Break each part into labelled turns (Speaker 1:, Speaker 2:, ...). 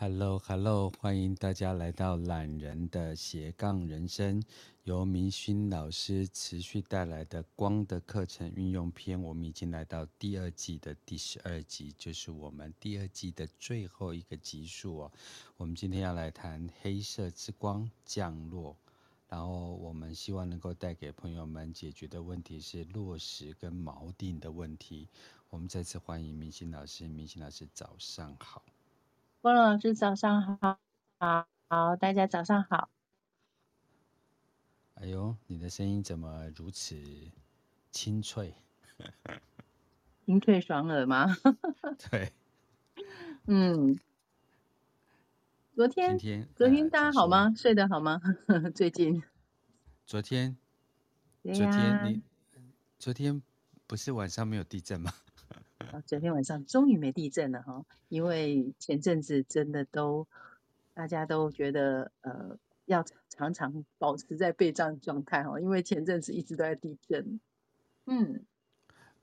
Speaker 1: Hello，Hello，欢迎大家来到懒人的斜杠人生，由明勋老师持续带来的光的课程运用篇。我们已经来到第二季的第十二集，就是我们第二季的最后一个集数哦。我们今天要来谈黑色之光降落，然后我们希望能够带给朋友们解决的问题是落实跟锚定的问题。我们再次欢迎明勋老师，明勋老师早上好。
Speaker 2: 波罗老师，早上好，好，好，大家早上好。
Speaker 1: 哎呦，你的声音怎么如此清脆？
Speaker 2: 清脆爽耳吗？
Speaker 1: 对，
Speaker 2: 嗯。昨天，天昨天大家好吗？睡得好吗？最近？
Speaker 1: 昨天，昨天你，昨天不是晚上没有地震吗？
Speaker 2: 昨天晚上终于没地震了哈，因为前阵子真的都大家都觉得呃要常常保持在备战状态哈，因为前阵子一直都在地震。嗯，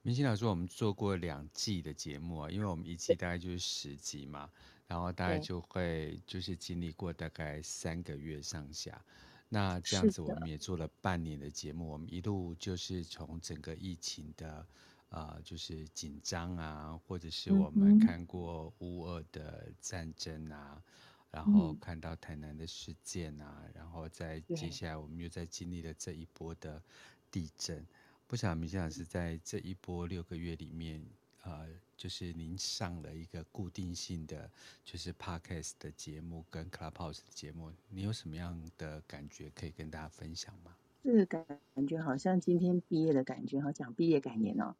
Speaker 1: 明星老师，我们做过两季的节目啊，因为我们一季大概就是十集嘛，然后大概就会就是经历过大概三个月上下，那这样子我们也做了半年的节目，我们一路就是从整个疫情的。啊、呃，就是紧张啊，或者是我们看过乌俄的战争啊，嗯、然后看到台南的事件啊，嗯、然后在接下来我们又在经历了这一波的地震。不晓得明勋老师在这一波六个月里面，呃，就是您上了一个固定性的就是 Podcast 的节目跟 Clubhouse 的节目，你有什么样的感觉可以跟大家分享吗？
Speaker 2: 这个感感觉好像今天毕业的感觉，好讲毕业感言哦。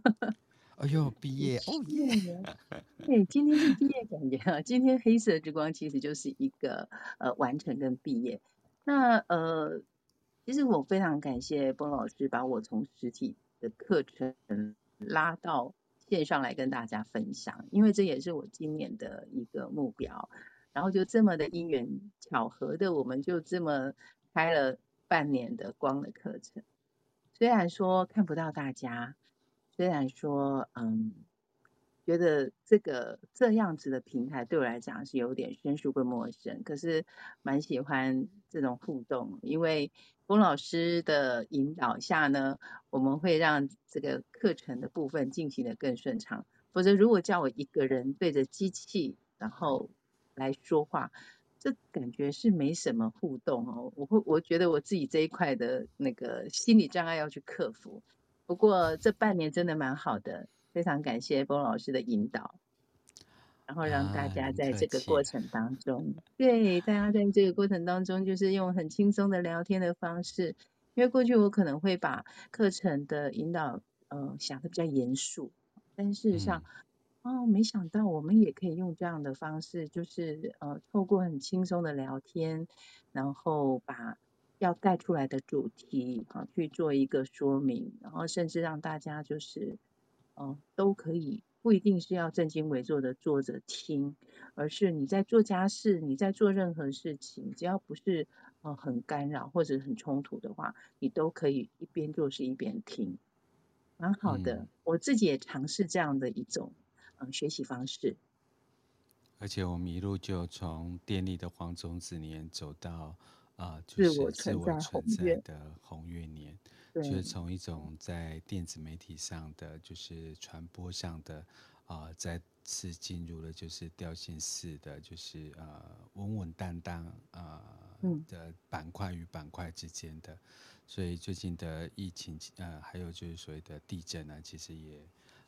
Speaker 1: 哎呦，毕业哦耶！
Speaker 2: 对，今天是毕业感言啊。今天黑色之光其实就是一个呃完成跟毕业。那呃，其实我非常感谢波老师把我从实体的课程拉到线上来跟大家分享，因为这也是我今年的一个目标。然后就这么的因缘巧合的，我们就这么开了半年的光的课程。虽然说看不到大家。虽然说，嗯，觉得这个这样子的平台对我来讲是有点生疏跟陌生，可是蛮喜欢这种互动，因为龚老师的引导下呢，我们会让这个课程的部分进行得更顺畅。否则，如果叫我一个人对着机器然后来说话，这感觉是没什么互动哦。我会我觉得我自己这一块的那个心理障碍要去克服。不过这半年真的蛮好的，非常感谢波老师的引导，然后让大家在这个过程当中，啊、对大家在这个过程当中，就是用很轻松的聊天的方式，因为过去我可能会把课程的引导，呃，想的比较严肃，但事实上，嗯、哦，没想到我们也可以用这样的方式，就是呃，透过很轻松的聊天，然后把。要带出来的主题啊，去做一个说明，然后甚至让大家就是，嗯，都可以不一定是要正襟危坐的坐着听，而是你在做家事，你在做任何事情，只要不是呃很干扰或者很冲突的话，你都可以一边做事一边听，蛮好的。嗯，我自己也尝试这样的一种嗯学习方式，
Speaker 1: 而且我们一路就从电力的黄种子年走到。啊，就是自我存在的红月年，就是从一种在电子媒体上的，就是传播上的，啊，再次进入了就是调性式的，就是呃稳稳当当啊的板块与板块之间的，所以最近的疫情，呃，还有就是所谓的地震呢，其实也。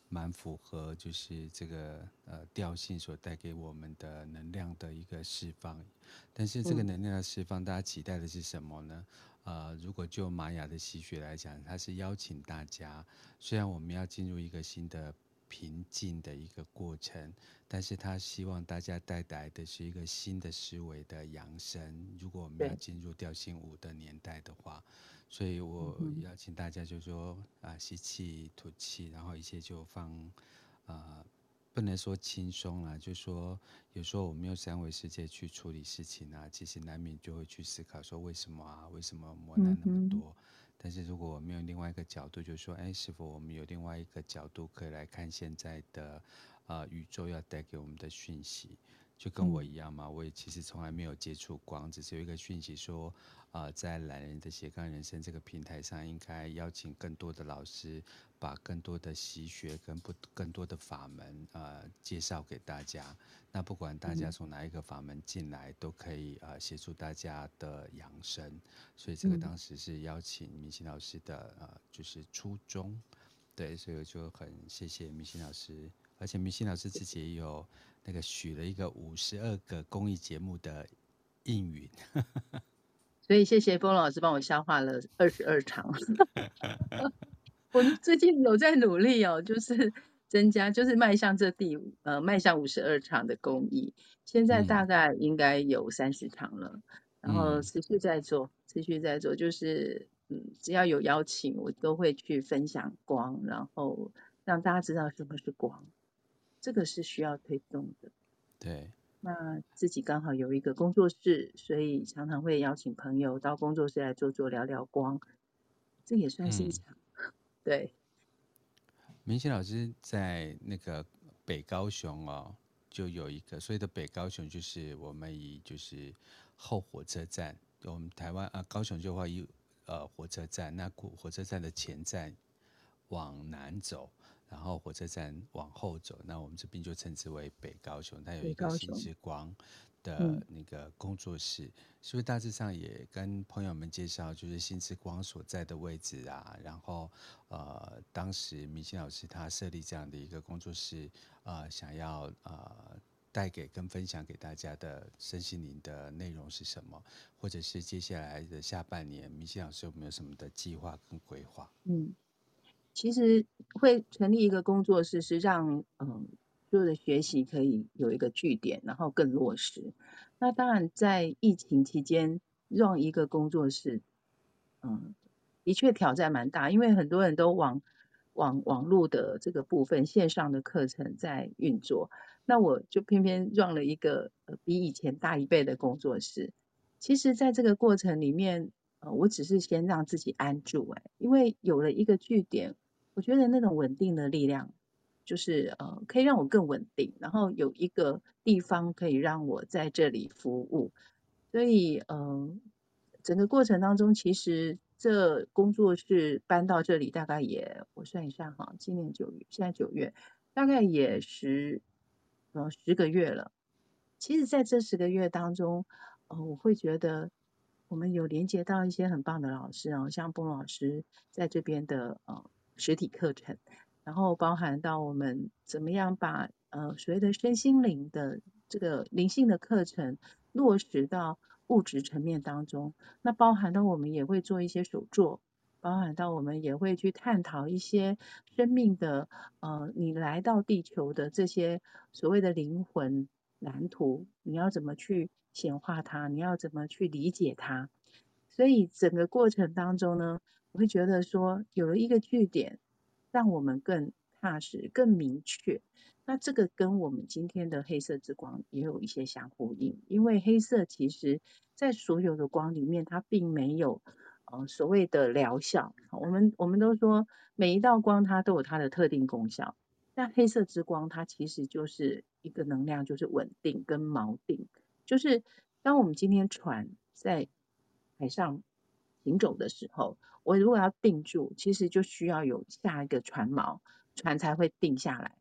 Speaker 1: 蛮符合，就是这个呃调性所带给我们的能量的一个释放。但是这个能量的释放，大家期待的是什么呢？呃，如果就玛雅的吸血来讲，它是邀请大家，虽然我们要进入一个新的平静的一个过程，但是他希望大家带来的是一个新的思维的扬升。如果我们要进入调性五的年代的话。所以我邀请大家，就是说啊，吸气、吐气，然后一切就放，啊、呃，不能说轻松啦，就是说有时候我们用三维世界去处理事情啊，其实难免就会去思考说为什么啊，为什么磨难那么多？但是如果我们用另外一个角度，就是说，哎，是否我们有另外一个角度可以来看现在的啊、呃、宇宙要带给我们的讯息？就跟我一样嘛，我也其实从来没有接触光，只是有一个讯息说，啊、呃，在懒人的斜杠人生这个平台上，应该邀请更多的老师，把更多的习学跟不更多的法门，呃，介绍给大家。那不管大家从哪一个法门进来，都可以呃协助大家的养生。所以这个当时是邀请明星老师的呃，就是初衷。对，所以我就很谢谢明星老师，而且明星老师自己也有。那个许了一个五十二个公益节目的应允，
Speaker 2: 所以谢谢风老师帮我消化了二十二场。我最近有在努力哦，就是增加，就是迈向这第五呃迈向五十二场的公益，现在大概应该有三十场了，嗯，然后持续在做，持续在做，就是嗯只要有邀请，我都会去分享光，然后让大家知道什么是光。这个是需要推动的，
Speaker 1: 对。
Speaker 2: 那自己刚好有一个工作室，所以常常会邀请朋友到工作室来坐坐聊聊光，这也算是一场。嗯、对。
Speaker 1: 明星老师在那个北高雄哦，就有一个所谓的北高雄，就是我们以就是后火车站，我们台湾啊高雄就话一呃火车站，那火火车站的前站往南走。然后火车站往后走，那我们这边就称之为北高雄。它有一个新之光的那个工作室，嗯、所以大致上也跟朋友们介绍，就是新之光所在的位置啊。然后呃，当时明心老师他设立这样的一个工作室，呃，想要呃带给跟分享给大家的身心灵的内容是什么，或者是接下来的下半年，明心老师有没有什么的计划跟规划？嗯。
Speaker 2: 其实会成立一个工作室，是让嗯所有的学习可以有一个据点，然后更落实。那当然，在疫情期间让一个工作室，嗯，的确挑战蛮大，因为很多人都往网网络的这个部分线上的课程在运作，那我就偏偏让了一个比以前大一倍的工作室。其实，在这个过程里面，呃，我只是先让自己安住，哎，因为有了一个据点。我觉得那种稳定的力量，就是呃，可以让我更稳定，然后有一个地方可以让我在这里服务。所以，嗯、整个过程当中，其实这工作室搬到这里，大概也我算一下哈，今年九月，现在九月，大概也十呃十个月了。其实，在这十个月当中，呃，我会觉得我们有连接到一些很棒的老师哦，像波老师在这边的呃。实体课程，然后包含到我们怎么样把呃所谓的身心灵的这个灵性的课程落实到物质层面当中，那包含到我们也会做一些手作，包含到我们也会去探讨一些生命的呃你来到地球的这些所谓的灵魂蓝图，你要怎么去显化它，你要怎么去理解它，所以整个过程当中呢。我会觉得说，有了一个据点，让我们更踏实、更明确。那这个跟我们今天的黑色之光也有一些相呼应，因为黑色其实在所有的光里面，它并没有呃所谓的疗效。我们我们都说每一道光它都有它的特定功效，那黑色之光它其实就是一个能量，就是稳定跟锚定。就是当我们今天船在海上行走的时候。我如果要定住，其实就需要有下一个船锚，船才会定下来。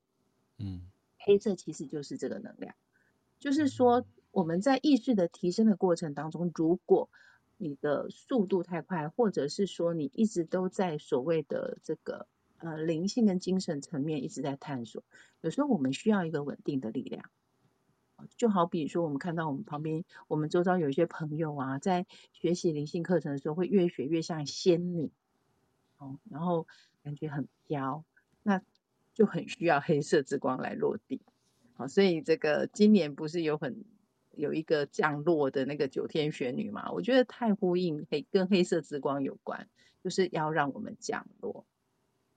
Speaker 1: 嗯，
Speaker 2: 黑色其实就是这个能量，就是说我们在意识的提升的过程当中，如果你的速度太快，或者是说你一直都在所谓的这个呃灵性跟精神层面一直在探索，有时候我们需要一个稳定的力量。就好比说，我们看到我们旁边，我们周遭有一些朋友啊，在学习灵性课程的时候，会越学越像仙女，哦，然后感觉很飘，那就很需要黑色之光来落地，好，所以这个今年不是有很有一个降落的那个九天玄女嘛？我觉得太呼应黑跟黑色之光有关，就是要让我们降落，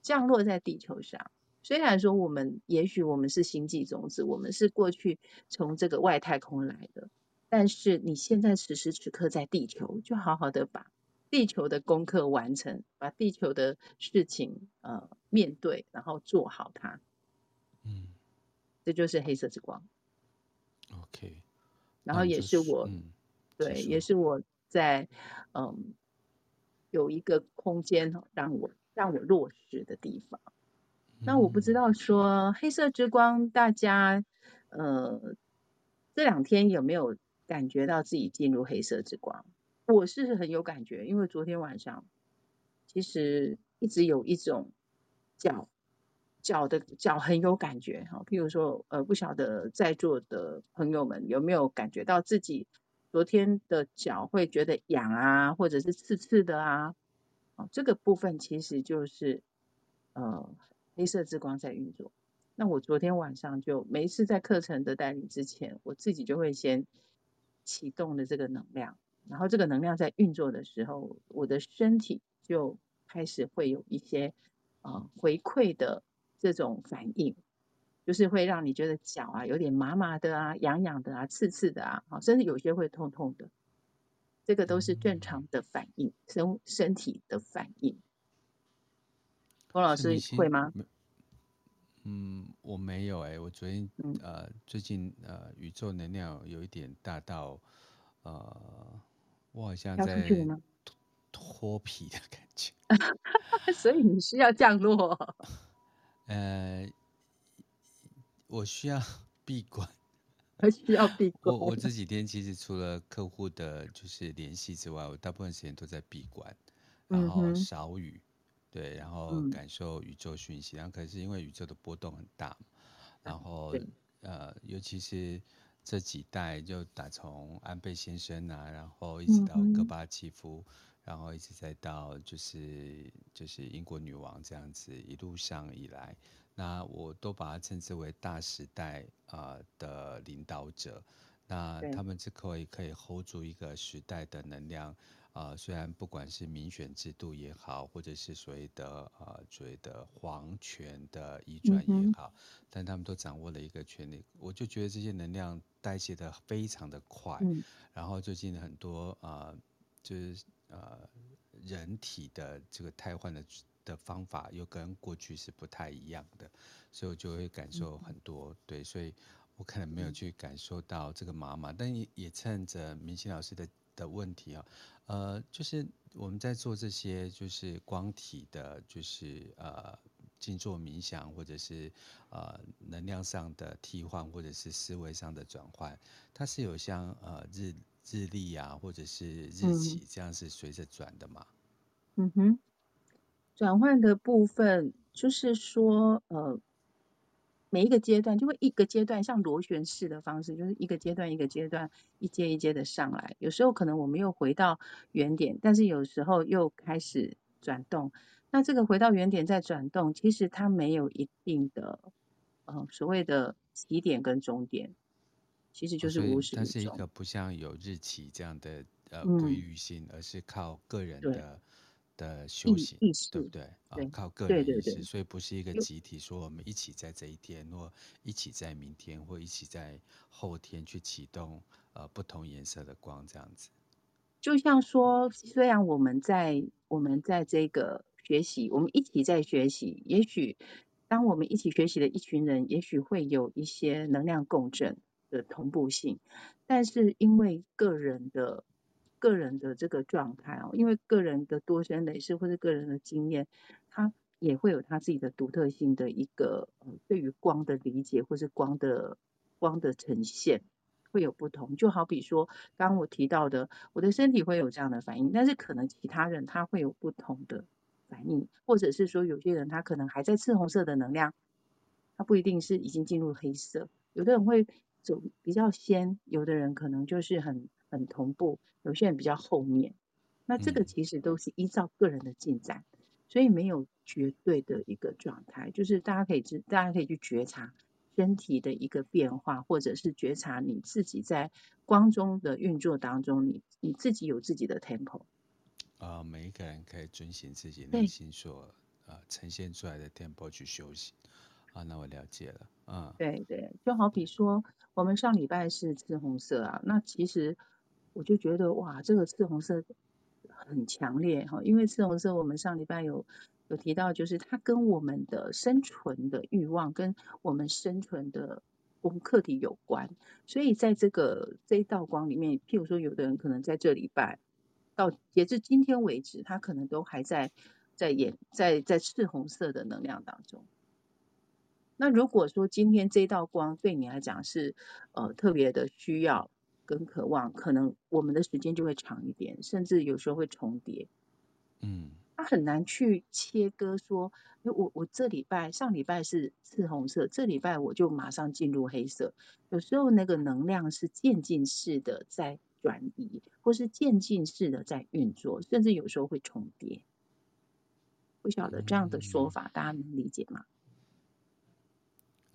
Speaker 2: 降落在地球上。虽然说我们也许我们是星际种子，我们是过去从这个外太空来的，但是你现在此时此刻在地球，就好好的把地球的功课完成，把地球的事情呃面对，然后做好它。
Speaker 1: 嗯，
Speaker 2: 这就是黑色之光。
Speaker 1: OK，
Speaker 2: 然后也是我，
Speaker 1: 嗯、
Speaker 2: 对，也是我在嗯有一个空间让我让我落实的地方。嗯、那我不知道说黑色之光，大家呃这两天有没有感觉到自己进入黑色之光？我是很有感觉，因为昨天晚上其实一直有一种脚脚的脚很有感觉哈，譬如说呃，不晓得在座的朋友们有没有感觉到自己昨天的脚会觉得痒啊，或者是刺刺的啊，哦这个部分其实就是呃黑色之光在运作。那我昨天晚上就每一次在课程的带领之前，我自己就会先启动的这个能量。然后这个能量在运作的时候，我的身体就开始会有一些呃回馈的这种反应，就是会让你觉得脚啊有点麻麻的啊、痒痒的啊、刺刺的啊，甚至有些会痛痛的，这个都是正常的反应，身身体的反应。冯老师会吗？
Speaker 1: 嗯，我没有哎、欸，我昨天呃最近呃宇宙能量有一点大到呃。我好像在脱皮的感觉
Speaker 2: 所以你需要降落。
Speaker 1: 呃，我需要 闭关，
Speaker 2: 我需要闭关。
Speaker 1: 我我这几天其实除了客户的就是联系之外，我大部分时间都在闭关，然后少语，嗯、对，然后感受宇宙讯息。然后可是因为宇宙的波动很大，然后呃，尤其是。这几代就打从安倍先生啊，然后一直到戈巴契夫，嗯、然后一直再到就是就是英国女王这样子一路上以来，那我都把它称之为大时代啊、呃、的领导者，那他们是可以可以 hold 住一个时代的能量。啊、呃，虽然不管是民选制度也好，或者是所谓的呃所谓的皇权的移转也好，嗯、但他们都掌握了一个权力。我就觉得这些能量代谢的非常的快，嗯、然后最近很多呃就是呃人体的这个汰换的的方法又跟过去是不太一样的，所以我就会感受很多。嗯、对，所以我可能没有去感受到这个妈妈，但也也趁着明星老师的的问题啊。呃，就是我们在做这些，就是光体的，就是呃静坐冥想，或者是呃能量上的替换，或者是思维上的转换，它是有像呃日日历啊，或者是日期这样是随着转的吗？
Speaker 2: 嗯哼，转换的部分就是说呃。每一个阶段就会一个阶段像螺旋式的方式，就是一个阶段一个阶段一阶一阶的上来。有时候可能我们又回到原点，但是有时候又开始转动。那这个回到原点再转动，其实它没有一定的呃所谓的起点跟终点，其实就是无始无终。
Speaker 1: 它是一个不像有日期这样的呃规律性，嗯、而是靠个人的。的修行，对不对？啊，靠个人意识，所以不是一个集体说我们一起在这一天，或一起在明天，或一起在后天去启动呃不同颜色的光这样子。
Speaker 2: 就像说，虽然我们在我们在这个学习，我们一起在学习，也许当我们一起学习的一群人，也许会有一些能量共振的同步性，但是因为个人的。个人的这个状态哦，因为个人的多生累世或者个人的经验，他也会有他自己的独特性的一个呃，对于光的理解或是光的光的呈现会有不同。就好比说，刚刚我提到的，我的身体会有这样的反应，但是可能其他人他会有不同的反应，或者是说有些人他可能还在赤红色的能量，他不一定是已经进入黑色，有的人会走比较先，有的人可能就是很。很同步，有些人比较后面，那这个其实都是依照个人的进展，嗯、所以没有绝对的一个状态，就是大家可以知，大家可以去觉察身体的一个变化，或者是觉察你自己在光中的运作当中，你你自己有自己的 tempo。
Speaker 1: 啊、呃，每一个人可以遵循自己内心所呈现出来的 tempo 去休息。啊，那我了解了。嗯，
Speaker 2: 对对，就好比说我们上礼拜是赤红色啊，那其实。我就觉得哇，这个赤红色很强烈哈，因为赤红色我们上礼拜有有提到，就是它跟我们的生存的欲望，跟我们生存的我们课题有关，所以在这个这一道光里面，譬如说，有的人可能在这礼拜到截至今天为止，他可能都还在在演在在赤红色的能量当中。那如果说今天这道光对你来讲是呃特别的需要跟渴望，可能我们的时间就会长一点，甚至有时候会重叠。
Speaker 1: 嗯。
Speaker 2: 他很难去切割说，我我这礼拜上礼拜是赤红色，这礼拜我就马上进入黑色。有时候那个能量是渐进式的在转移，或是渐进式的在运作，甚至有时候会重叠。不晓得这样的说法，大家能理解吗？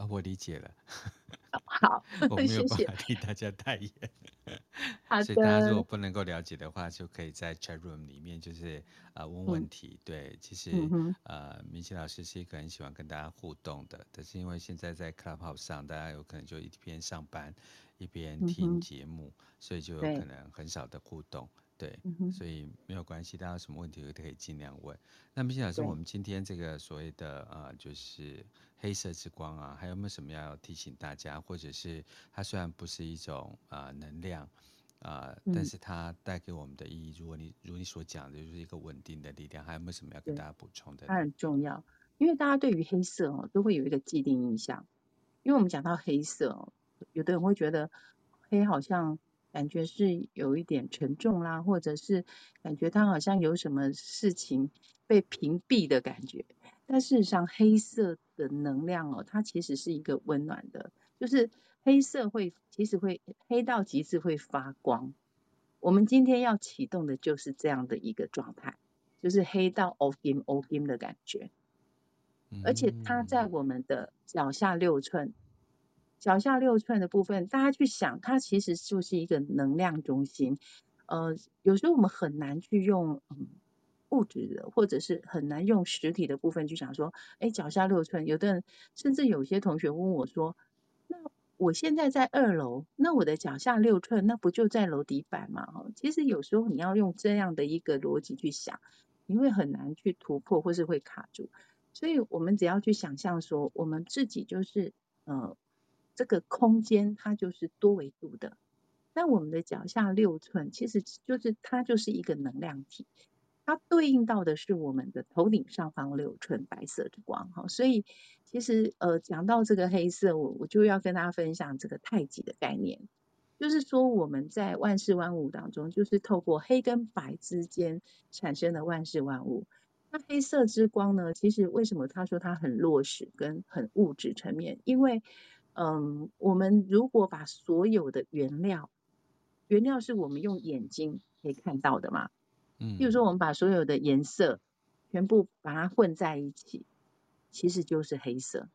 Speaker 1: 啊，我理解了。
Speaker 2: 好，
Speaker 1: 我没有办法替大家代言。所以大家如果不能够了解的话，就可以在 chat room 里面就是呃问问题。嗯、对，其实、嗯、呃明启老师是一个很喜欢跟大家互动的，但是因为现在在 Clubhouse 上，大家有可能就一边上班一边听节目、嗯，所以就有可能很少的互动。对，嗯、所以没有关系，大家有什么问题都可以尽量问。那明启老师，我们今天这个所谓的呃就是。黑色之光啊，还有没有什么要提醒大家？或者是它虽然不是一种啊、呃、能量啊、呃嗯，但是它带给我们的意义，如果你如你所讲的，就是一个稳定的力量。还有没有什么要跟大家补充的？
Speaker 2: 它很重要，因为大家对于黑色哦都会有一个既定印象，因为我们讲到黑色哦，有的人会觉得黑好像感觉是有一点沉重啦，或者是感觉它好像有什么事情被屏蔽的感觉。但事实上，黑色的能量哦，它其实是一个温暖的，就是黑色会其实会黑到极致会发光。我们今天要启动的就是这样的一个状态，就是黑到 all game 的感觉。而且它在我们的脚下六寸，脚下六寸的部分，大家去想，它其实就是一个能量中心。呃，有时候我们很难去用嗯。物质的，或者是很难用实体的部分去想说，哎，脚下六寸，有的人甚至有些同学问我说，那我现在在二楼，那我的脚下六寸，那不就在楼底板吗？其实有时候你要用这样的一个逻辑去想，你会很难去突破，或是会卡住。所以我们只要去想象说，我们自己就是呃，这个空间它就是多维度的，那我们的脚下六寸，其实就是它就是一个能量体。它对应到的是我们的头顶上方六寸白色之光，哈，所以其实呃讲到这个黑色，我我就要跟大家分享这个太极的概念，就是说我们在万事万物当中，就是透过黑跟白之间产生的万事万物。那黑色之光呢，其实为什么他说它很落实跟很物质层面？因为嗯，我们如果把所有的原料，原料是我们用眼睛可以看到的嘛。嗯，比如说，我们把所有的颜色全部把它混在一起，其实就是黑色。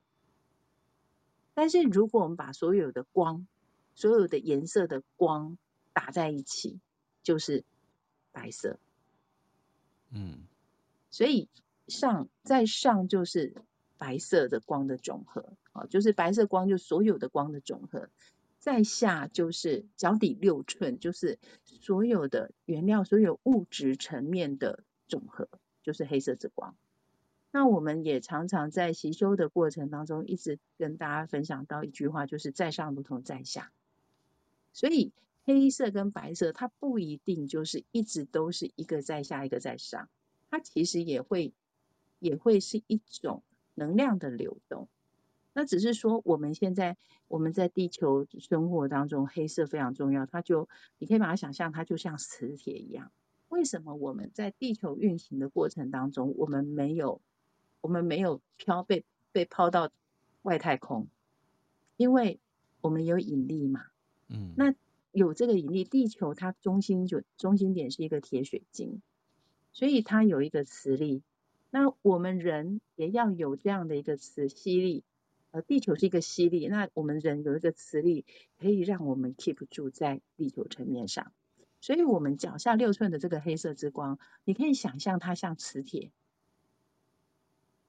Speaker 2: 但是，如果我们把所有的光、所有的颜色的光打在一起，就是白色。
Speaker 1: 嗯，
Speaker 2: 所以上在上就是白色的光的总和，啊，就是白色光，就所有的光的总和。在下就是脚底六寸，就是所有的原料、所有物质层面的总和，就是黑色之光。那我们也常常在习修的过程当中，一直跟大家分享到一句话，就是在上如同在下。所以黑色跟白色，它不一定就是一直都是一个在下，一个在上，它其实也会也会是一种能量的流动。那只是说，我们现在我们在地球生活当中，黑色非常重要。它就你可以把它想象，它就像磁铁一样。为什么我们在地球运行的过程当中，我们没有我们没有飘被被抛到外太空？因为我们有引力嘛。
Speaker 1: 嗯。
Speaker 2: 那有这个引力，地球它中心就中心点是一个铁水晶，所以它有一个磁力。那我们人也要有这样的一个磁吸力。呃，地球是一个吸力，那我们人有一个磁力，可以让我们 keep 住在地球层面上。所以，我们脚下六寸的这个黑色之光，你可以想象它像磁铁，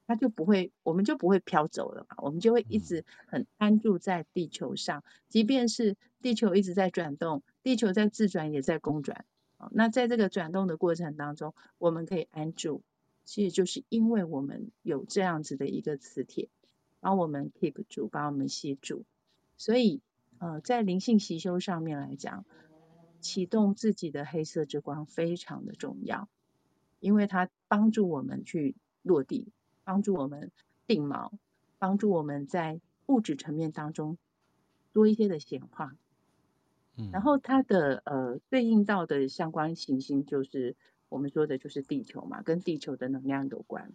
Speaker 2: 它就不会，我们就不会飘走了嘛，我们就会一直很安住在地球上。即便是地球一直在转动，地球在自转也在公转。那在这个转动的过程当中，我们可以安住，其实就是因为我们有这样子的一个磁铁。把我们 keep 住，帮我们吸住，所以呃，在灵性习修上面来讲，启动自己的黑色之光非常的重要，因为它帮助我们去落地，帮助我们定锚，帮助我们在物质层面当中多一些的显化。嗯，然后它的呃对应到的相关行星就是我们说的就是地球嘛，跟地球的能量有关。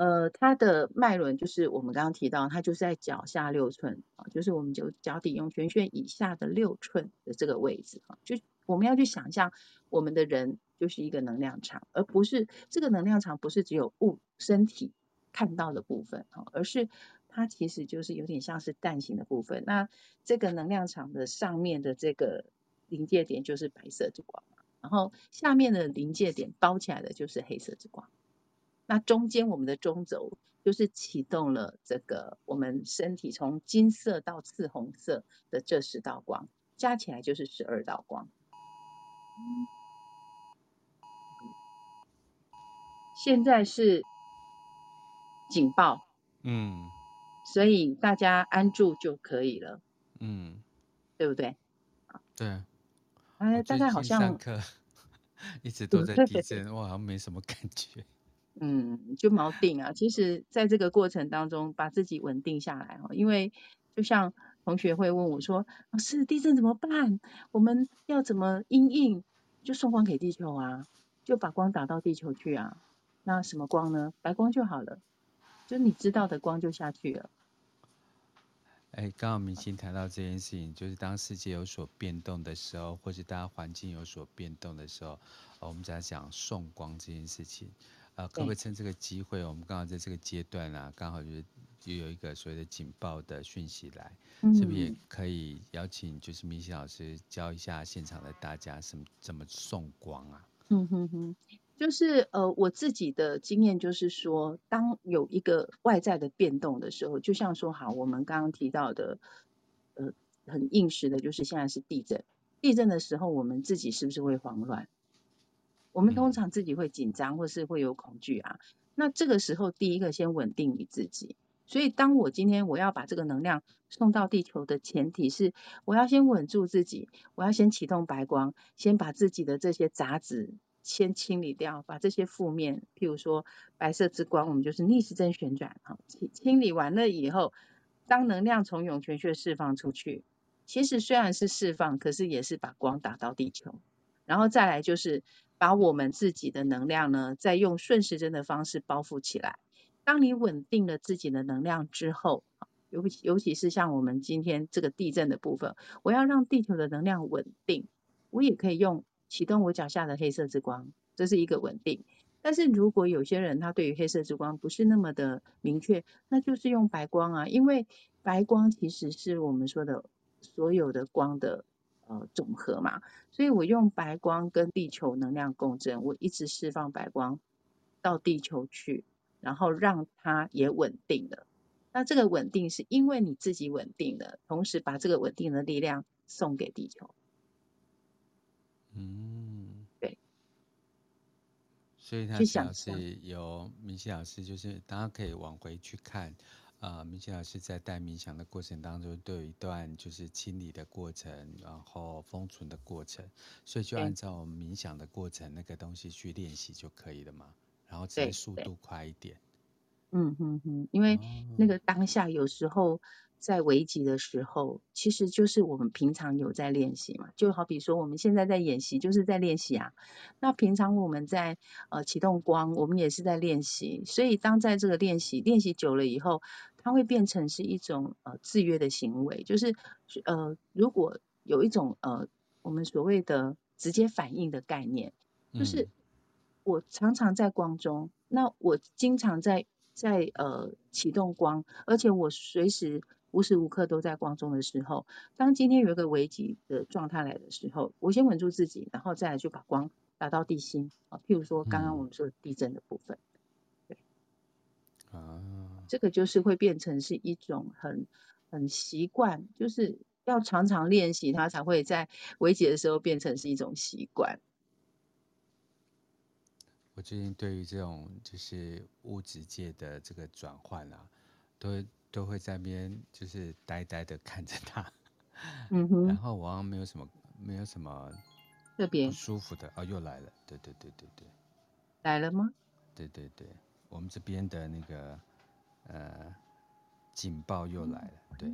Speaker 2: 呃，它的脉轮就是我们刚刚提到，它就是在脚下六寸啊，就是我们就脚底涌泉穴以下的六寸的这个位置啊，就我们要去想象我们的人就是一个能量场，而不是这个能量场不是只有物身体看到的部分啊，而是它其实就是有点像是蛋形的部分。那这个能量场的上面的这个临界点就是白色之光，然后下面的临界点包起来的就是黑色之光。那中间我们的中轴就是启动了这个我们身体从金色到赤红色的这十道光，加起来就是十二道光。现在是警报，嗯，所以大家安住就可以了，嗯，对不对？
Speaker 1: 对，
Speaker 2: 哎，大概好像
Speaker 1: 一直都在地震，我好像没什么感觉。
Speaker 2: 嗯，就锚定啊。其实，在这个过程当中，把自己稳定下来哦。因为就像同学会问我说：“老师，地震怎么办？我们要怎么应应？就送光给地球啊，就把光打到地球去啊。那什么光呢？白光就好了，就你知道的光就下去了。”
Speaker 1: 哎，刚好明星谈到这件事情，就是当世界有所变动的时候，或是大家环境有所变动的时候，我们在讲送光这件事情。啊，可不可以趁这个机会，我们刚好在这个阶段啊，刚好就是就有一个所谓的警报的讯息来，嗯、是不是也可以邀请就是明心老师教一下现场的大家什么怎么送光啊？
Speaker 2: 嗯哼哼，就是呃我自己的经验就是说，当有一个外在的变动的时候，就像说好，我们刚刚提到的，呃很应时的就是现在是地震，地震的时候我们自己是不是会慌乱？我们通常自己会紧张，或是会有恐惧啊。那这个时候，第一个先稳定你自己。所以，当我今天我要把这个能量送到地球的前提是，我要先稳住自己，我要先启动白光，先把自己的这些杂质先清理掉，把这些负面，譬如说白色之光，我们就是逆时针旋转，啊，清清理完了以后，当能量从涌泉穴释放出去，其实虽然是释放，可是也是把光打到地球，然后再来就是。把我们自己的能量呢，再用顺时针的方式包覆起来。当你稳定了自己的能量之后，尤尤其是像我们今天这个地震的部分，我要让地球的能量稳定，我也可以用启动我脚下的黑色之光，这是一个稳定。但是如果有些人他对于黑色之光不是那么的明确，那就是用白光啊，因为白光其实是我们说的所有的光的。呃，总和嘛，所以我用白光跟地球能量共振，我一直释放白光到地球去，然后让它也稳定了。那这个稳定是因为你自己稳定了，同时把这个稳定的力量送给地球。
Speaker 1: 嗯，
Speaker 2: 对。
Speaker 1: 所以他想是有明熙老师，就是大家可以往回去看。啊，明心老师在带冥想的过程当中，都有一段就是清理的过程，然后封存的过程，所以就按照我们冥想的过程那个东西去练习就可以了嘛。然后只是速度快一点。
Speaker 2: 嗯哼哼，因为那个当下有时候。在危急的时候，其实就是我们平常有在练习嘛，就好比说我们现在在演习，就是在练习啊。那平常我们在呃启动光，我们也是在练习。所以当在这个练习练习久了以后，它会变成是一种呃制约的行为，就是呃如果有一种呃我们所谓的直接反应的概念，就是我常常在光中，那我经常在在呃启动光，而且我随时。无时无刻都在光中的时候，当今天有一个危机的状态来的时候，我先稳住自己，然后再来去把光打到地心啊。譬如说刚刚我们说的地震的部分，对，啊，这个就是会变成是一种很很习惯，就是要常常练习，它才会在危机的时候变成是一种习惯。
Speaker 1: 我最近对于这种就是物质界的这个转换啊，都会。都会在那边就是呆呆的看着他，
Speaker 2: 嗯哼，
Speaker 1: 然后我好像没有什么没有什么
Speaker 2: 特别
Speaker 1: 不舒服的哦，又来了，对对对对对，
Speaker 2: 来了吗？
Speaker 1: 对对对，我们这边的那个呃警报又来了，对，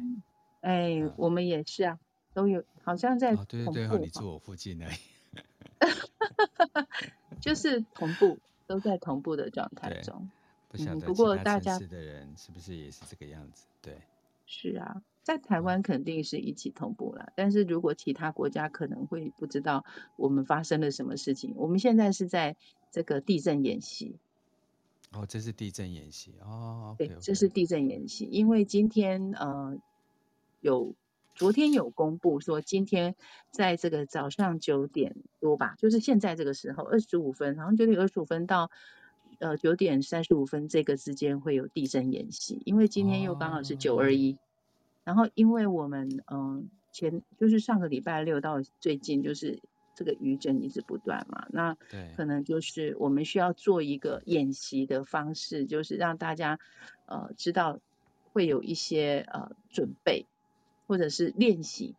Speaker 2: 哎，嗯、我们也是啊，都有，好像在
Speaker 1: 哦，对对对，你住我附近而已，
Speaker 2: 就是同步，都在同步的状态中。
Speaker 1: 不晓得，不过大家的人是不是也是这个样子？对，
Speaker 2: 是啊，在台湾肯定是一起同步了，嗯，但是如果其他国家可能会不知道我们发生了什么事情。我们现在是在这个地震演习。
Speaker 1: 哦，这是地震演习哦。
Speaker 2: 对，这是地震演习，因为今天呃有昨天有公布说，今天在这个早上九点多吧，就是现在这个时候二十五分，好像九点二十五分到。呃，九点三十五分这个之间会有地震演习，因为今天又刚好是九二一，然后因为我们嗯、呃、前就是上个礼拜六到最近就是这个余震一直不断嘛，那可能就是我们需要做一个演习的方式，就是让大家呃知道会有一些呃准备或者是练习。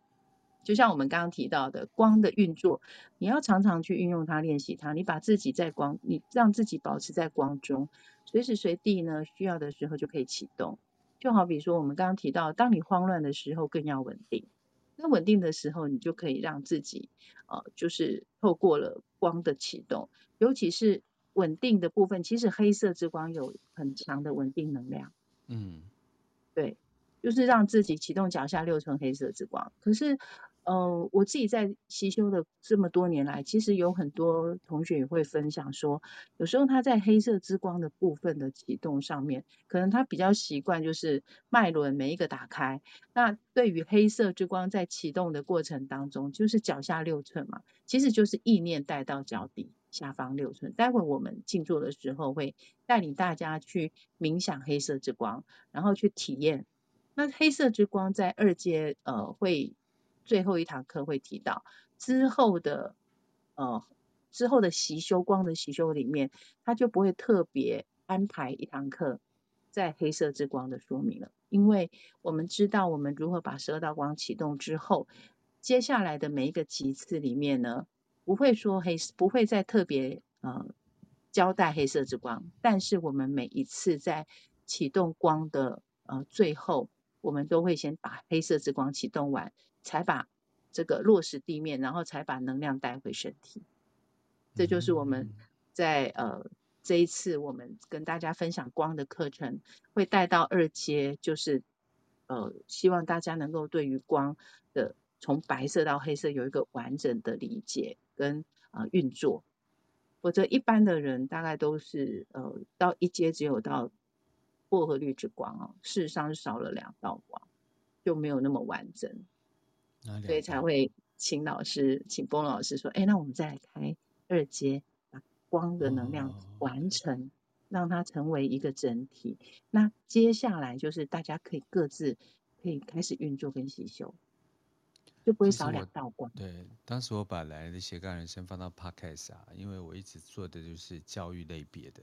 Speaker 2: 就像我们刚刚提到的光的运作，你要常常去运用它练习它，你把自己在光，你让自己保持在光中，随时随地呢需要的时候就可以启动。就好比说我们刚刚提到，当你慌乱的时候更要稳定，那稳定的时候你就可以让自己呃就是透过了光的启动，尤其是稳定的部分，其实黑色之光有很强的稳定能量。嗯，对，就是让自己启动脚下六寸黑色之光，可是。呃，我自己在习修的这么多年来，其实有很多同学也会分享说，有时候他在黑色之光的部分的启动上面，可能他比较习惯就是脉轮每一个打开。那对于黑色之光在启动的过程当中，就是脚下六寸嘛，其实就是意念带到脚底下方六寸。待会我们静坐的时候会带领大家去冥想黑色之光，然后去体验。那黑色之光在二阶呃会。最后一堂课会提到之后的呃之后的习修光的习修里面，他就不会特别安排一堂课在黑色之光的说明了，因为我们知道我们如何把十二道光启动之后，接下来的每一个级次里面呢，不会说黑不会再特别呃交代黑色之光，但是我们每一次在启动光的呃最后，我们都会先把黑色之光启动完。才把这个落实地面，然后才把能量带回身体。这就是我们在呃这一次我们跟大家分享光的课程，会带到二阶，就是呃希望大家能够对于光的从白色到黑色有一个完整的理解跟呃运作。否则一般的人大概都是呃到一阶只有到薄荷绿之光哦，事实上是少了两道光，就没有那么完整。所以才会请老师，请波老师说，哎，那我们再来开二阶，把光的能量完成，哦，让它成为一个整体。那接下来就是大家可以各自可以开始运作跟吸收，就不会少两道光。
Speaker 1: 对，当时我把来的斜杠人生放到 Podcast 啊，因为我一直做的就是教育类别的，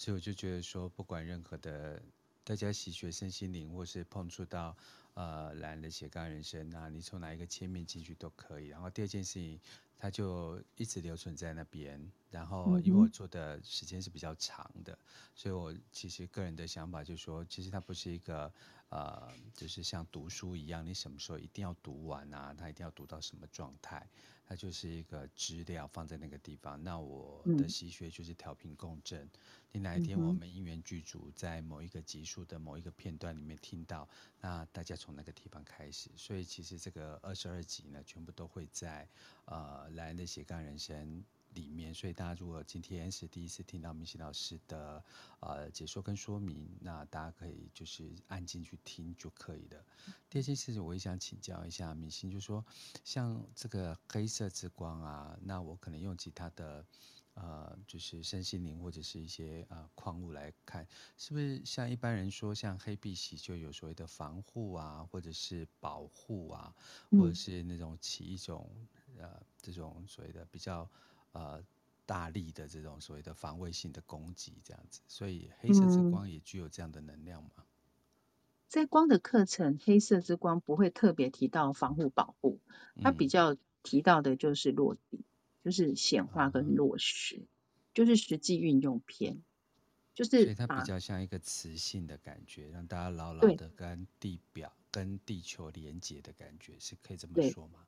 Speaker 1: 所以我就觉得说，不管任何的大家习学身心灵，或是碰触到。呃，来的斜杠人生啊，你从哪一个切面进去都可以。然后第二件事情，它就一直留存在那边。然后因为我做的时间是比较长的，所以我其实个人的想法就是说，其实它不是一个呃，就是像读书一样，你什么时候一定要读完啊？它一定要读到什么状态？它就是一个资料放在那个地方。那我的习学就是调频共振。你哪一天我们因缘具足，在某一个集数的某一个片段里面听到，那大家从那个地方开始。所以其实这个二十二集呢，全部都会在呃莱恩的斜杠人生里面。所以大家如果今天是第一次听到明星老师的呃解说跟说明，那大家可以就是按进去听就可以了。第二件事情，我也想请教一下明星，就说像这个黑色之光啊，那我可能用其他的。呃，就是身心灵或者是一些呃矿物来看，是不是像一般人说，像黑碧玺就有所谓的防护啊，或者是保护啊，或者是那种起一种呃这种所谓的比较呃大力的这种所谓的防卫性的攻击这样子，所以黑色之光也具有这样的能量吗？
Speaker 2: 在光的课程，黑色之光不会特别提到防护保护，它比较提到的就是落地，就是显化跟落实，就是实际运用篇。就是，
Speaker 1: 所以它比较像一个磁性的感觉，让大家牢牢的跟地表、跟地球连接的感觉，是可以这么说吗？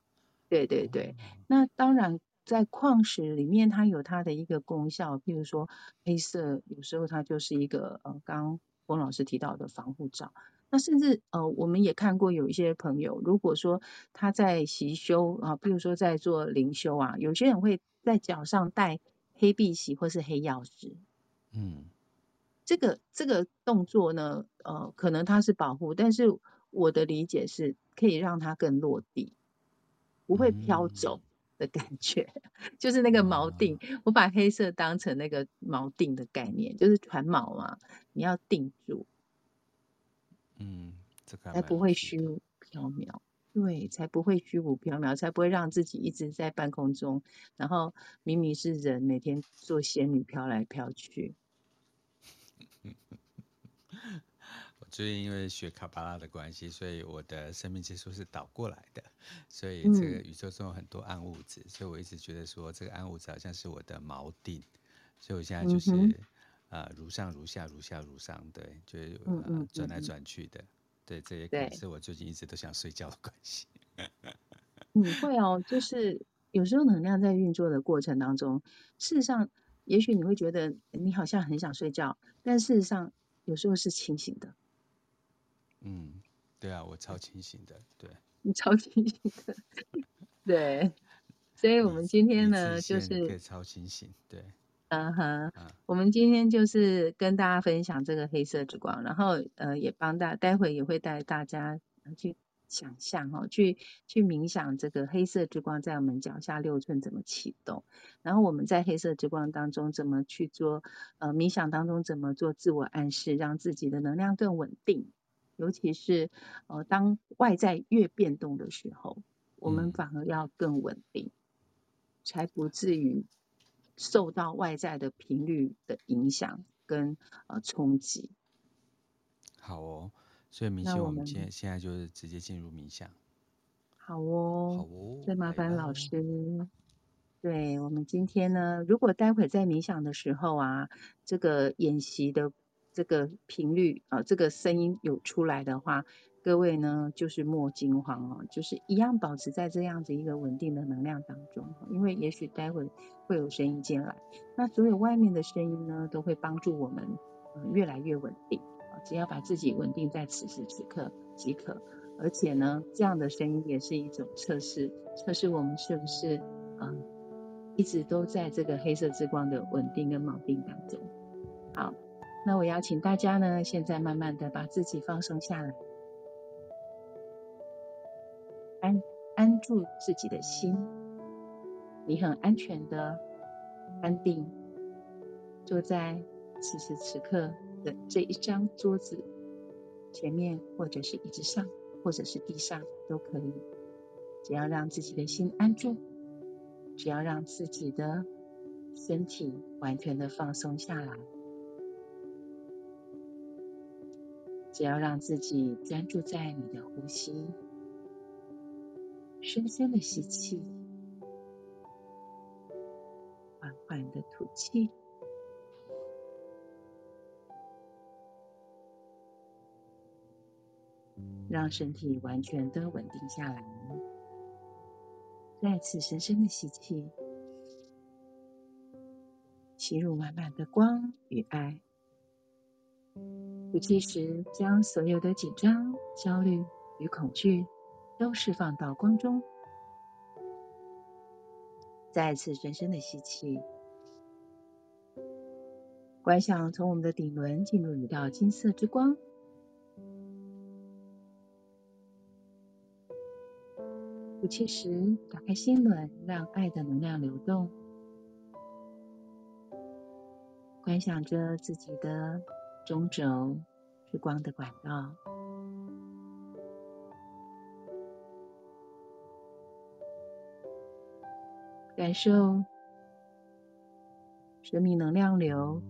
Speaker 2: 对对对，那当然，在矿石里面，它有它的一个功效，譬如说黑色，有时候它就是一个呃，刚刚龚老师提到的防护罩。那甚至呃，我们也看过有一些朋友，如果说他在习修啊，譬如说在做灵修啊，有些人会在脚上戴黑碧玺或是黑曜石，嗯。这个这个动作呢，呃，可能它是保护，但是我的理解是可以让它更落地，不会飘走的感觉，嗯、就是那个锚定。我把黑色当成那个锚定的概念，就是船锚嘛，你要定住，
Speaker 1: 嗯，这个
Speaker 2: 才不会虚无缥缈，对，才不会虚无缥缈，才不会让自己一直在半空中，然后明明是人，每天做仙女飘来飘去。
Speaker 1: 我最近因为学卡巴拉的关系，所以我的生命之树是倒过来的，所以这个宇宙中有很多暗物质，所以我一直觉得说这个暗物质好像是我的锚定，所以我现在就是、嗯、呃如上如下如下如上，对，就是呃转来转去的，对，这也可能是我最近一直都想睡觉的关系。
Speaker 2: 你，会哦，就是有时候能量在运作的过程当中，事实上。也许你会觉得你好像很想睡觉，但事实上有时候是清醒的。
Speaker 1: 嗯，对啊，我超清醒的，对。
Speaker 2: 你超清醒的，对。所以我们今天呢，就是
Speaker 1: 超清醒，对。
Speaker 2: 嗯哼，我们今天就是跟大家分享这个黑色之光，然后呃，也帮大，待会也会带大家去。想象哈，去去冥想这个黑色之光在我们脚下六寸怎么启动，然后我们在黑色之光当中怎么去做呃冥想当中怎么做自我暗示，让自己的能量更稳定，尤其是呃当外在越变动的时候，我们反而要更稳定，才不至于受到外在的频率的影响跟呃冲击。
Speaker 1: 好哦。所以冥想，我们现现在就是直接进入冥想。
Speaker 2: 好哦，
Speaker 1: 好哦，
Speaker 2: 再麻烦老师。对，我们今天呢，如果待会在冥想的时候啊，这个演习的这个频率啊，这个声音有出来的话，各位呢就是莫惊慌哦，就是一样保持在这样子一个稳定的能量当中，因为也许待会会有声音进来，那所有外面的声音呢，都会帮助我们越来越稳定。只要把自己稳定在此时此刻即可，而且呢，这样的声音也是一种测试，测试我们是不是嗯一直都在这个黑色之光的稳定跟锚定当中。好，那我邀请大家呢，现在慢慢的把自己放松下来，安安住自己的心，你很安全的安定坐在此时此刻。的这一张桌子前面，或者是椅子上，或者是地上都可以，只要让自己的心安住，只要让自己的身体完全的放松下来，只要让自己专注在你的呼吸，深深的吸气，缓缓的吐气。让身体完全的稳定下来，再次深深的吸气，吸入满满的光与爱。呼气时，将所有的紧张、焦虑与恐惧都释放到光中。再次深深的吸气，观想从我们的顶轮进入一道金色之光。呼气时，打开心轮，让爱的能量流动。观想着自己的中轴是光的管道，感受生命能量流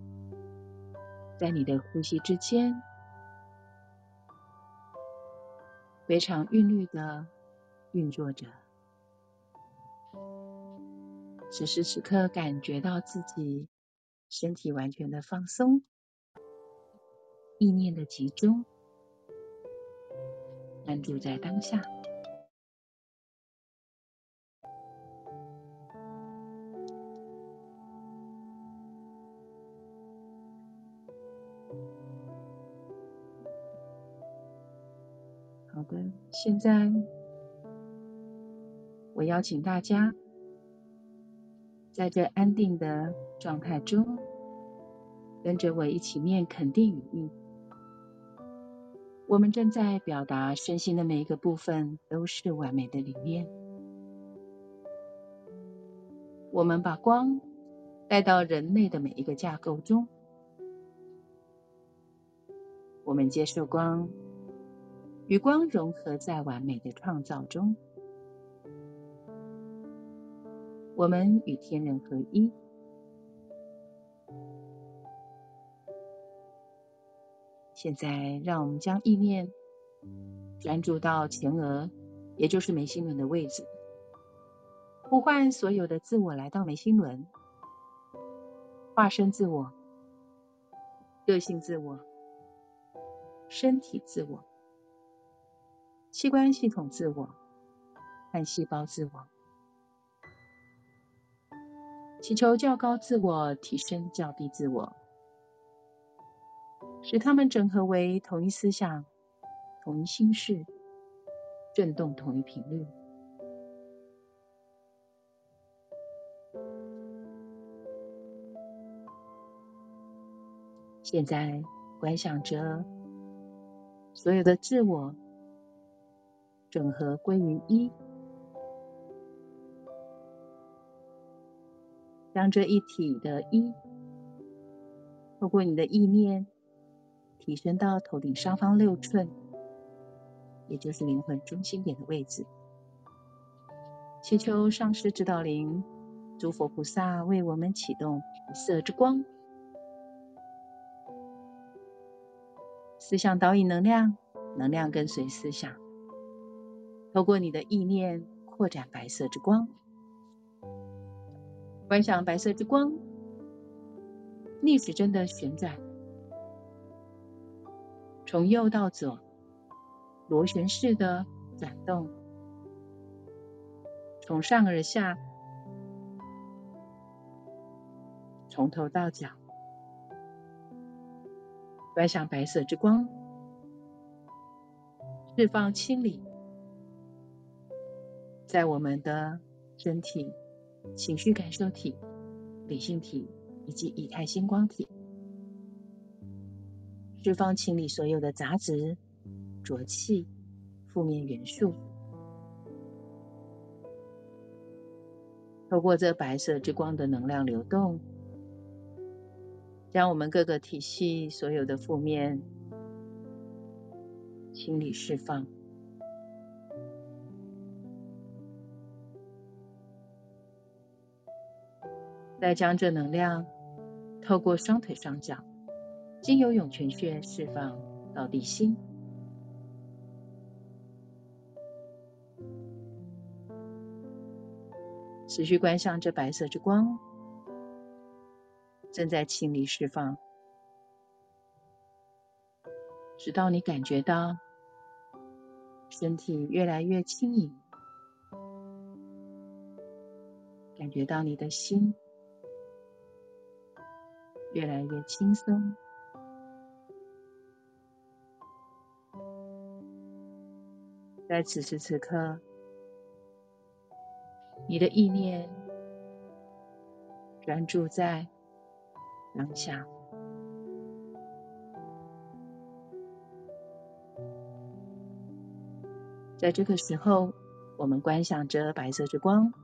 Speaker 2: 在你的呼吸之间非常韵律的运作着。此时此刻，感觉到自己身体完全的放松，意念的集中，专注在当下。好的，现在我邀请大家。在这安定的状态中，跟着我一起念肯定语。我们正在表达身心的每一个部分都是完美的理念。我们把光带到人类的每一个架构中。我们接受光，与光融合在完美的创造中。我们与天人合一。现在，让我们将意念专注到前额，也就是眉心轮的位置，呼唤所有的自我来到眉心轮，化身自我、个性自我、身体自我、器官系统自我和细胞自我。祈求较高自我提升较低自我，使它们整合为同一思想、同一心事，振动同一频率。现在观想着所有的自我整合归于一。将这一体的一，透过你的意念，提升到头顶上方六寸，也就是灵魂中心点的位置。祈求上师指导灵、诸佛菩萨为我们启动白色之光，思想导引能量，能量跟随思想，透过你的意念扩展白色之光。观想白色之光逆时针的旋转，从右到左，螺旋式的转动，从上而下，从头到脚。观想白色之光释放清理，在我们的身体。情绪感受体、理性体以及以太星光体，释放清理所有的杂质、浊气、负面元素。透过这白色之光的能量流动，将我们各个体系所有的负面清理释放。再将这能量透过双腿双脚，经由涌泉穴释放到地心。持续观想这白色之光，正在清理释放，直到你感觉到身体越来越轻盈，感觉到你的心。越来越轻松，在此时此刻，你的意念专注在当下。在这个时候，我们观想着白色之光，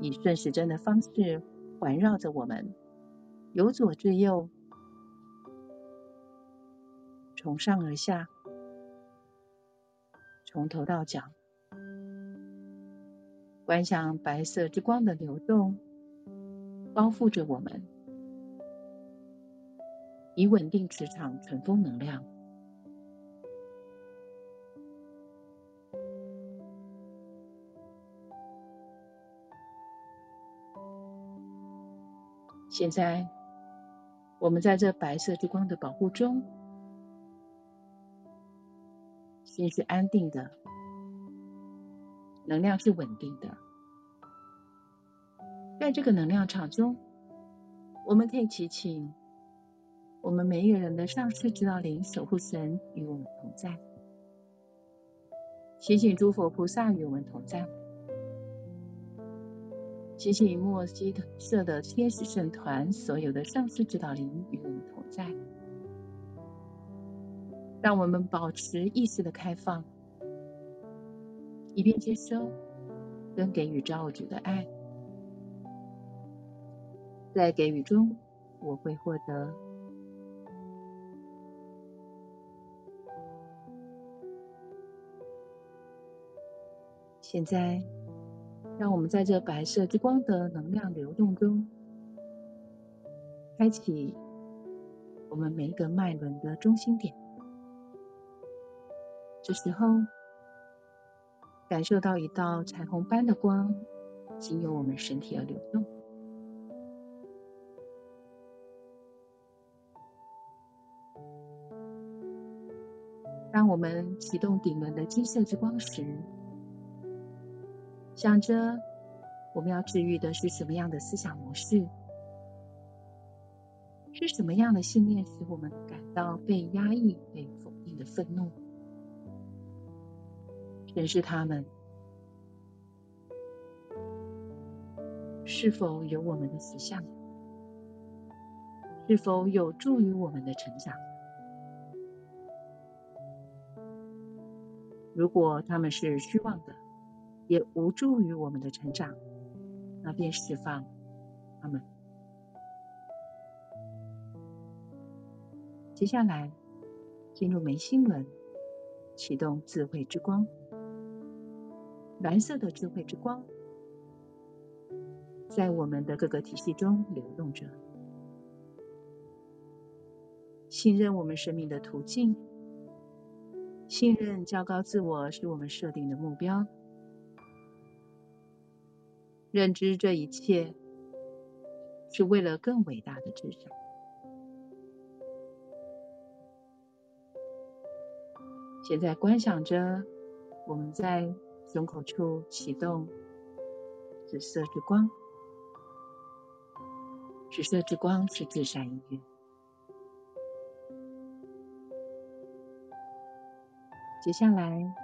Speaker 2: 以顺时针的方式环绕着我们。由左至右，从上而下，从头到脚，观想白色之光的流动，包覆着我们，以稳定磁场存风能量。现在，我们在这白色之光的保护中。心是安定的，能量是稳定的。在这个能量场中，我们可以祈请我们每一个人的上师指导灵、守护神与我们同在，祈请诸佛菩萨与我们同在。祈请墨西哥社的天使圣团所有的上师指导灵与我们同在，让我们保持意识的开放，以便接收跟给予造物主的爱。在给予中，我会获得。现在。让我们在这白色之光的能量流动中，开启我们每一个脉轮的中心点。这时候，感受到一道彩虹般的光经由我们身体而流动。当我们启动顶轮的金色之光时，想着我们要治愈的是什么样的思想模式？是什么样的信念使我们感到被压抑、被否定的愤怒？审视他们是否有我们的实相？是否有助于我们的成长？如果他们是虚妄的，也无助于我们的成长，那便释放他们。接下来进入眉心轮，启动智慧之光，蓝色的智慧之光在我们的各个体系中流动着。信任我们生命的途径，信任较高自我是我们设定的目标。认知这一切是为了更伟大的志向。现在观想着我们在胸口处启动紫色之光，紫色之光是至善音乐。接下来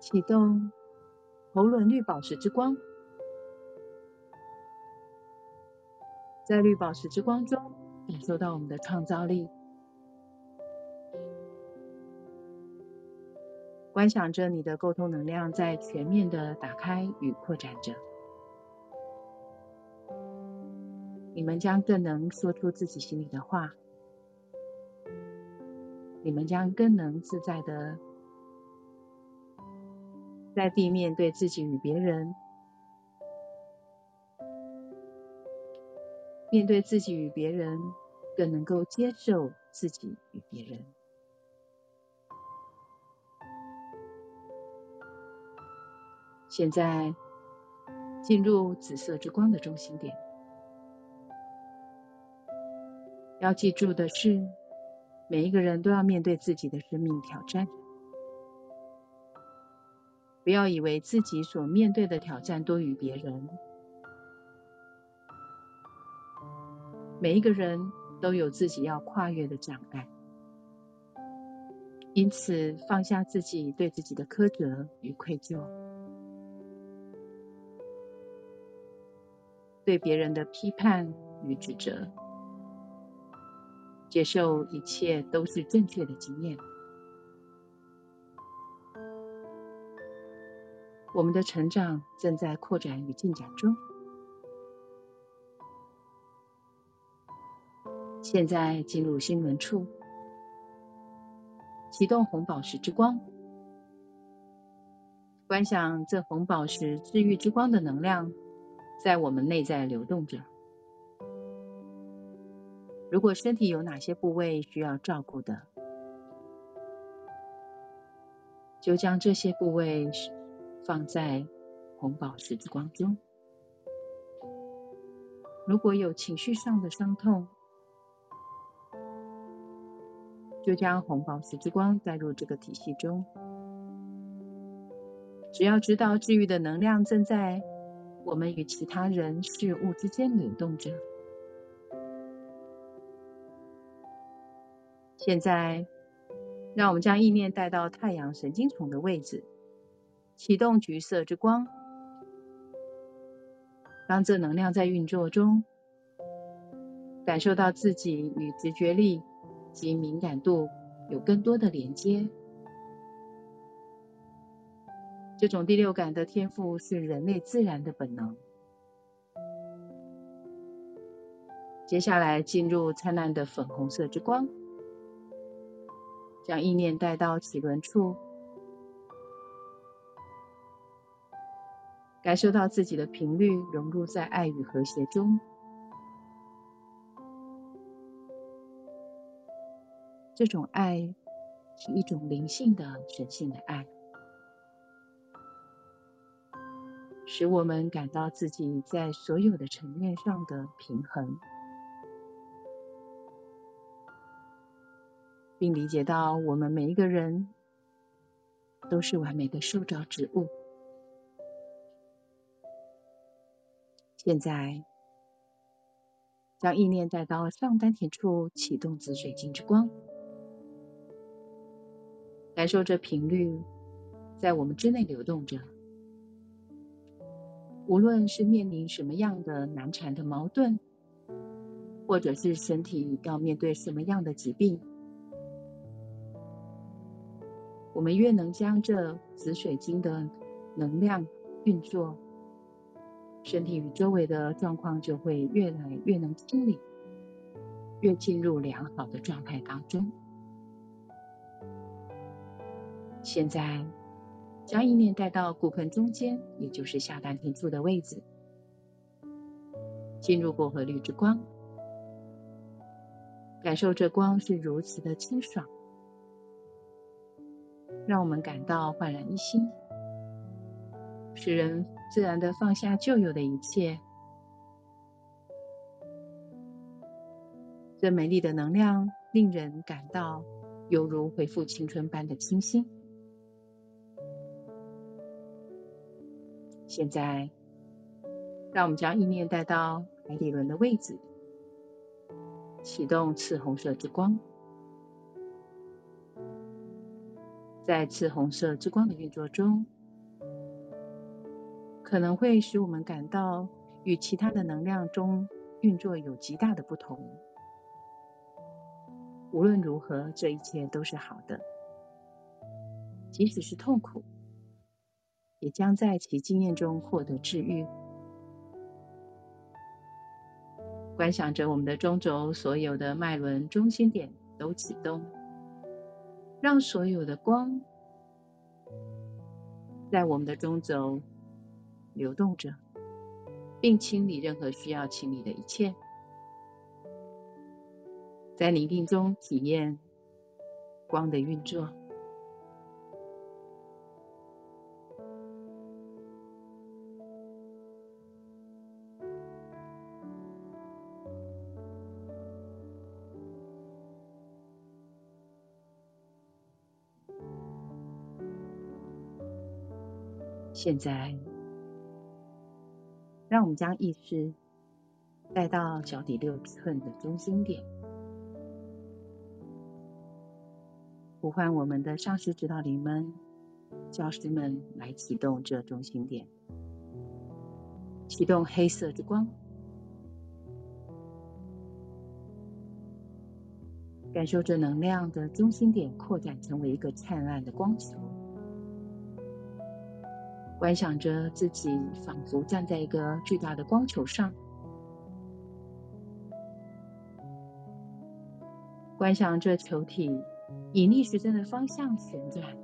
Speaker 2: 启动。喉轮绿宝石之光，在绿宝石之光中，感受到我们的创造力。观想着你的沟通能量在全面的打开与扩展着，你们将更能说出自己心里的话，你们将更能自在的。在地面对自己与别人，面对自己与别人，更能够接受自己与别人。现在进入紫色之光的中心点，要记住的是，每一个人都要面对自己的生命挑战。不要以为自己所面对的挑战多于别人。每一个人都有自己要跨越的障碍，因此放下自己对自己的苛责与愧疚，对别人的批判与指责，接受一切都是正确的经验。我们的成长正在扩展与进展中。现在进入心轮处，启动红宝石之光，观想这红宝石治愈之光的能量在我们内在流动着。如果身体有哪些部位需要照顾的，就将这些部位。放在红宝石之光中，如果有情绪上的伤痛，就将红宝石之光带入这个体系中。只要知道治愈的能量正在我们与其他人事物之间流动着。现在，让我们将意念带到太阳神经丛的位置，启动橘色之光。当这能量在运作中，感受到自己与直觉力。及敏感度有更多的连接，这种第六感的天赋是人类自然的本能。接下来进入灿烂的粉红色之光，将意念带到脐轮处，感受到自己的频率融入在爱与和谐中。这种爱是一种灵性的、神性的爱，使我们感到自己在所有的层面上的平衡，并理解到我们每一个人都是完美的受造之物。现在，将意念带到上丹田处，启动紫水晶之光。感受着频率在我们之内流动着，无论是面临什么样的难缠的矛盾，或者是身体要面对什么样的疾病，我们越能将这紫水晶的能量运作，身体与周围的状况就会越来越能清理，越进入良好的状态当中。现在，将意念带到骨盆中间，也就是下丹田处的位置，进入薄荷绿之光，感受这光是如此的清爽，让我们感到焕然一新，使人自然的放下旧有的一切。这美丽的能量令人感到犹如恢复青春般的清新。现在，让我们将意念带到海底轮的位置，启动赤红色之光。在赤红色之光的运作中，可能会使我们感到与其他的能量中运作有极大的不同。无论如何，这一切都是好的，即使是痛苦。也将在其经验中获得治愈。观想着我们的中轴所有的脉轮中心点都启动，让所有的光在我们的中轴流动着，并清理任何需要清理的一切。在宁静中体验光的运作。现在，让我们将意识带到脚底六寸的中心点，呼唤我们的上师指导灵们、教师们来启动这中心点，启动黑色之光，感受着能量的中心点扩展成为一个灿烂的光球。观想着自己仿佛站在一个巨大的光球上，观想着球体以逆时针的方向旋转，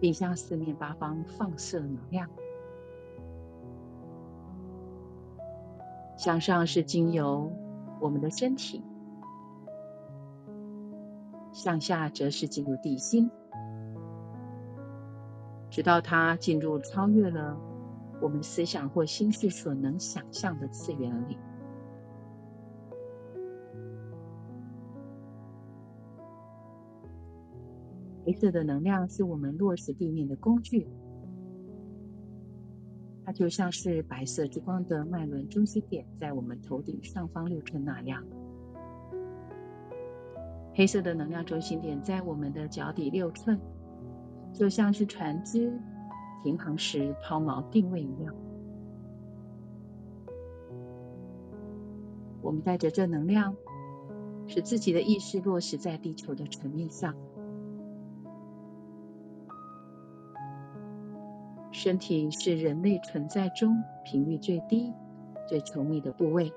Speaker 2: 并向四面八方放射能量。向上是经由我们的身体，向下则是进入地心。直到它进入超越了我们思想或心事所能想象的次元里。黑色的能量是我们落实地面的工具，它就像是白色之光的脉轮中心点，在我们头顶上方六寸那样。黑色的能量中心点在我们的脚底六寸，就像是船只停航时抛锚定位一样。我们带着正能量，使自己的意识落实在地球的层面上。身体是人类存在中频率最低、最稠密的部位。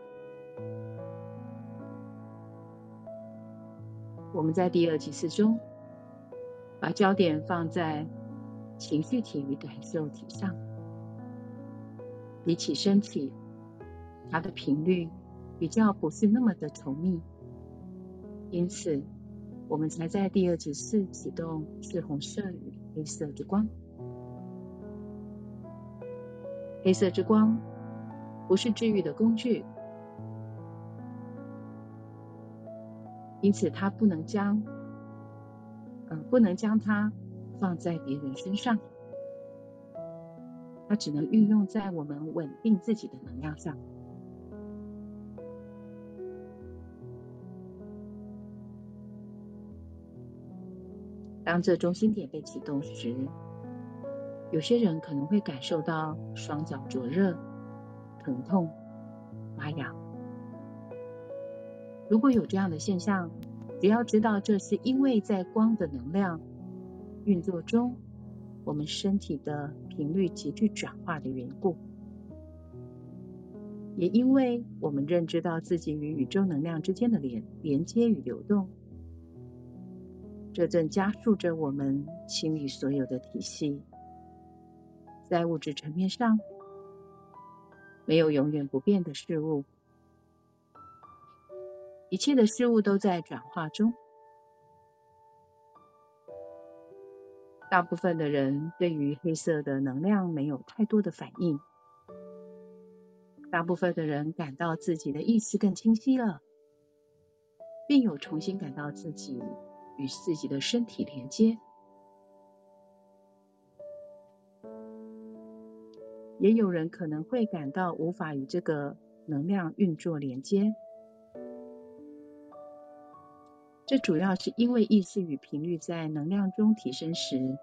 Speaker 2: 我们在第二级次中，把焦点放在情绪体与感受体上。比起身体，它的频率比较不是那么的稠密，因此我们才在第二指示启动赤红色与黑色之光。黑色之光不是治愈的工具，因此它不能将，呃，不能将它放在别人身上，它只能运用在我们稳定自己的能量上。当这中心点被启动时，有些人可能会感受到双脚灼热、疼痛、发痒。如果有这样的现象，只要知道这是因为在光的能量运作中，我们身体的频率急剧转化的缘故，也因为我们认知到自己与宇宙能量之间的连连接与流动，这正加速着我们清理所有的体系。在物质层面上，没有永远不变的事物，一切的事物都在转化中。大部分的人对于黑色的能量没有太多的反应，大部分的人感到自己的意识更清晰了，并有重新感到自己与自己的身体连接。也有人可能会感到无法与这个能量运作连接，这主要是因为意识与频率在能量中提升时，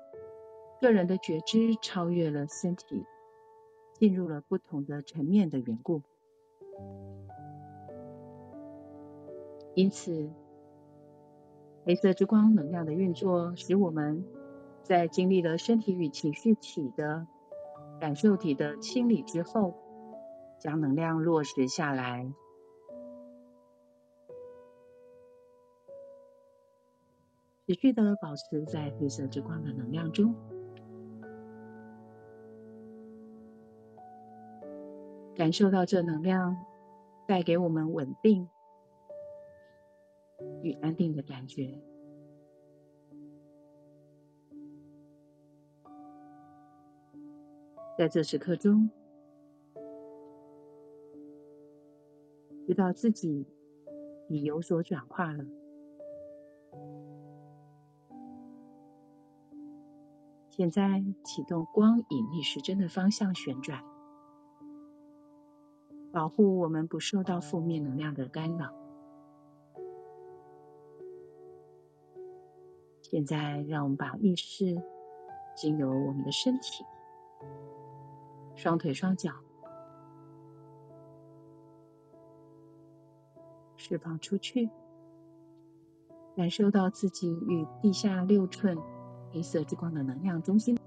Speaker 2: 个人的觉知超越了身体，进入了不同的层面的缘故。因此，黑色之光能量的运作，使我们在经历了身体与情绪体的感受体的清理之后，将能量落实下来，持续的保持在黑色之光的能量中，感受到这能量带给我们稳定与安定的感觉。在这时刻中，知道自己已有所转化了。现在启动光引力时针的方向旋转，保护我们不受到负面能量的干扰。现在，让我们把意识经由我们的身体。双腿双脚释放出去，感受到自己与地下六寸黑色之光的能量中心。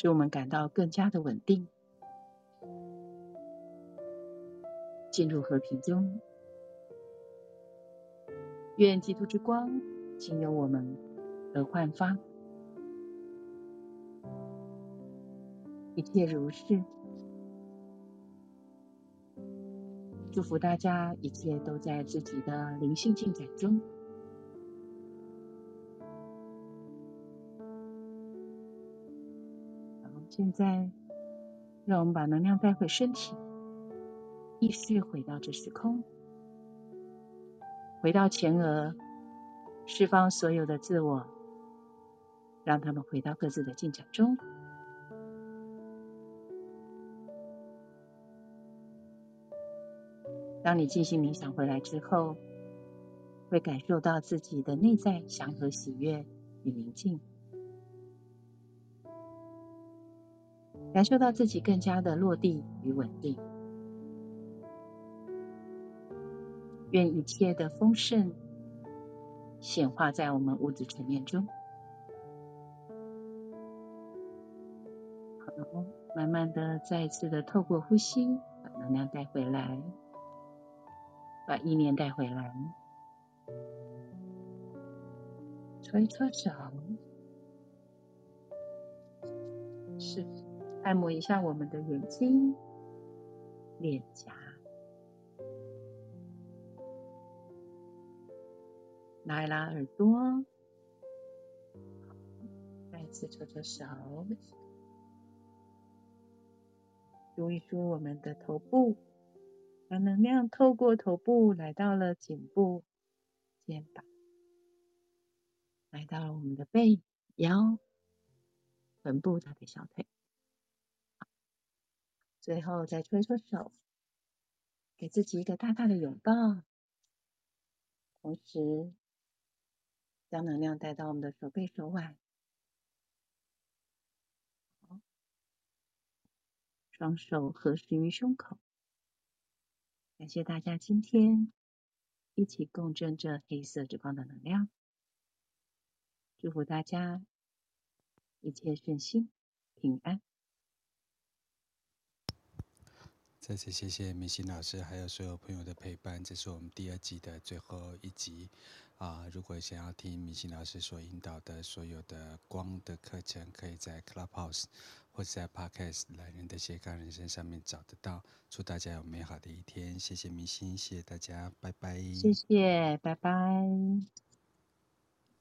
Speaker 2: 使我们感到更加的稳定，进入和平中。愿基督之光经由我们而焕发，一切如是。祝福大家，一切都在自己的灵性进展中。现在，让我们把能量带回身体，意识回到这时空，回到前额，释放所有的自我，让他们回到各自的进展中。当你进行冥想回来之后，会感受到自己的内在祥和、喜悦与宁静，感受到自己更加的落地与稳定。愿一切的丰盛显化在我们物质层面中。好，慢慢的再一次的透过呼吸，把能量带回来。把意念带回来，搓一搓手，是按摩一下我们的眼睛、脸颊，拉一拉耳朵，再次搓搓手，梳一梳我们的头部。把能量透过头部来到了颈部、肩膀，来到了我们的背、腰、臀部、大腿、小腿。最后再搓一搓手，给自己一个大大的拥抱，同时将能量带到我们的手背、手腕。好，双手合十于胸口。感谢大家今天一起共振这黑色之光的能量，祝福大家一切顺心平安。
Speaker 1: 再次谢谢明心老师还有所有朋友的陪伴，这是我们第二季的最后一集啊！如果想要听明心老师所引导的所有的光的课程，可以在 Clubhouse。或者在 Podcast《懒人的斜杠人生》上面找得到。祝大家有美好的一天，谢谢明心，谢谢大家，拜拜。
Speaker 2: 谢谢，拜拜。